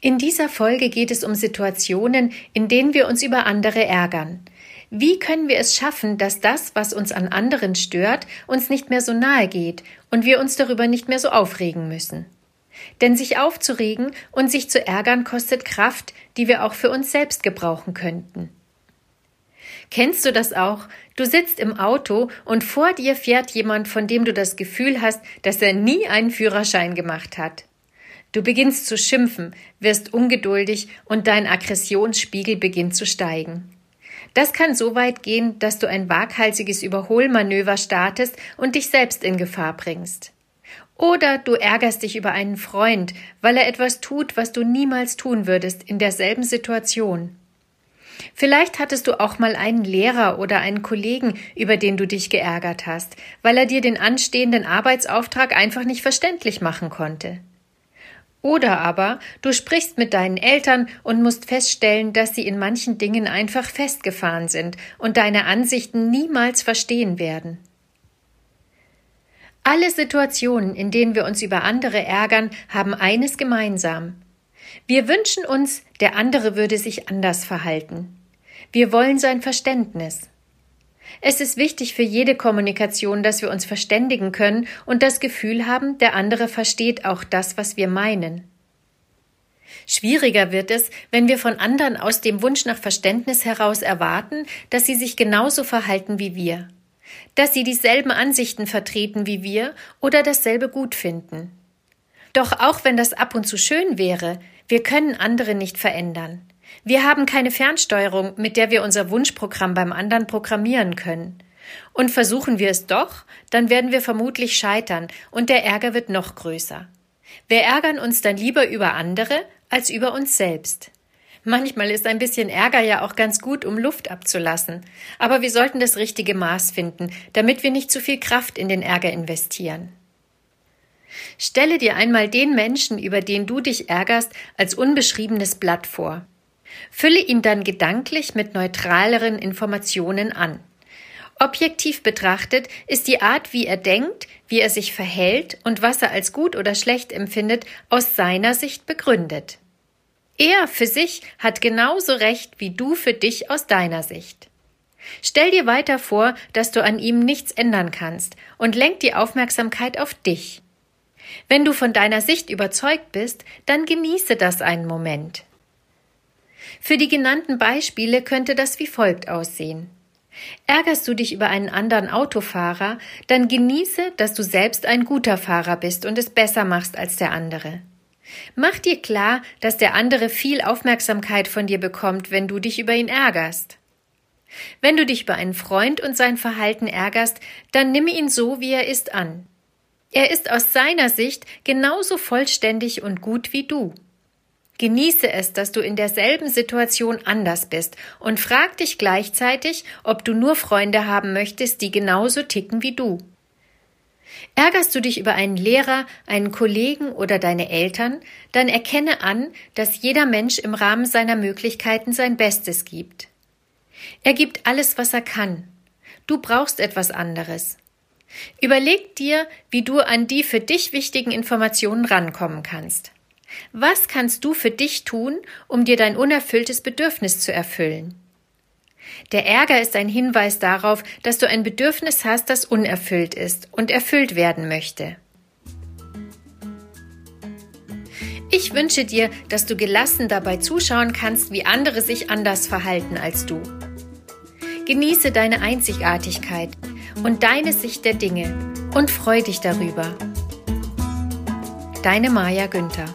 In dieser Folge geht es um Situationen, in denen wir uns über andere ärgern. Wie können wir es schaffen, dass das, was uns an anderen stört, uns nicht mehr so nahe geht und wir uns darüber nicht mehr so aufregen müssen? Denn sich aufzuregen und sich zu ärgern kostet Kraft, die wir auch für uns selbst gebrauchen könnten. Kennst du das auch? Du sitzt im Auto und vor dir fährt jemand, von dem du das Gefühl hast, dass er nie einen Führerschein gemacht hat. Du beginnst zu schimpfen, wirst ungeduldig und dein Aggressionsspiegel beginnt zu steigen. Das kann so weit gehen, dass du ein waghalsiges Überholmanöver startest und dich selbst in Gefahr bringst. Oder du ärgerst dich über einen Freund, weil er etwas tut, was du niemals tun würdest in derselben Situation. Vielleicht hattest du auch mal einen Lehrer oder einen Kollegen, über den du dich geärgert hast, weil er dir den anstehenden Arbeitsauftrag einfach nicht verständlich machen konnte. Oder aber du sprichst mit deinen Eltern und musst feststellen, dass sie in manchen Dingen einfach festgefahren sind und deine Ansichten niemals verstehen werden. Alle Situationen, in denen wir uns über andere ärgern, haben eines gemeinsam. Wir wünschen uns, der andere würde sich anders verhalten. Wir wollen sein Verständnis. Es ist wichtig für jede Kommunikation, dass wir uns verständigen können und das Gefühl haben, der andere versteht auch das, was wir meinen. Schwieriger wird es, wenn wir von anderen aus dem Wunsch nach Verständnis heraus erwarten, dass sie sich genauso verhalten wie wir, dass sie dieselben Ansichten vertreten wie wir oder dasselbe gut finden. Doch auch wenn das ab und zu schön wäre, wir können andere nicht verändern. Wir haben keine Fernsteuerung, mit der wir unser Wunschprogramm beim anderen programmieren können. Und versuchen wir es doch, dann werden wir vermutlich scheitern und der Ärger wird noch größer. Wir ärgern uns dann lieber über andere als über uns selbst. Manchmal ist ein bisschen Ärger ja auch ganz gut, um Luft abzulassen, aber wir sollten das richtige Maß finden, damit wir nicht zu viel Kraft in den Ärger investieren. Stelle dir einmal den Menschen, über den du dich ärgerst, als unbeschriebenes Blatt vor. Fülle ihn dann gedanklich mit neutraleren Informationen an. Objektiv betrachtet ist die Art, wie er denkt, wie er sich verhält und was er als gut oder schlecht empfindet, aus seiner Sicht begründet. Er für sich hat genauso recht wie du für dich aus deiner Sicht. Stell dir weiter vor, dass du an ihm nichts ändern kannst und lenk die Aufmerksamkeit auf dich. Wenn du von deiner Sicht überzeugt bist, dann genieße das einen Moment. Für die genannten Beispiele könnte das wie folgt aussehen. Ärgerst du dich über einen anderen Autofahrer, dann genieße, dass du selbst ein guter Fahrer bist und es besser machst als der andere. Mach dir klar, dass der andere viel Aufmerksamkeit von dir bekommt, wenn du dich über ihn ärgerst. Wenn du dich über einen Freund und sein Verhalten ärgerst, dann nimm ihn so, wie er ist an. Er ist aus seiner Sicht genauso vollständig und gut wie du. Genieße es, dass du in derselben Situation anders bist und frag dich gleichzeitig, ob du nur Freunde haben möchtest, die genauso ticken wie du. Ärgerst du dich über einen Lehrer, einen Kollegen oder deine Eltern, dann erkenne an, dass jeder Mensch im Rahmen seiner Möglichkeiten sein Bestes gibt. Er gibt alles, was er kann. Du brauchst etwas anderes. Überleg dir, wie du an die für dich wichtigen Informationen rankommen kannst. Was kannst du für dich tun, um dir dein unerfülltes Bedürfnis zu erfüllen? Der Ärger ist ein Hinweis darauf, dass du ein Bedürfnis hast, das unerfüllt ist und erfüllt werden möchte. Ich wünsche dir, dass du gelassen dabei zuschauen kannst, wie andere sich anders verhalten als du. Genieße deine Einzigartigkeit und deine Sicht der Dinge und freu dich darüber. Deine Maja Günther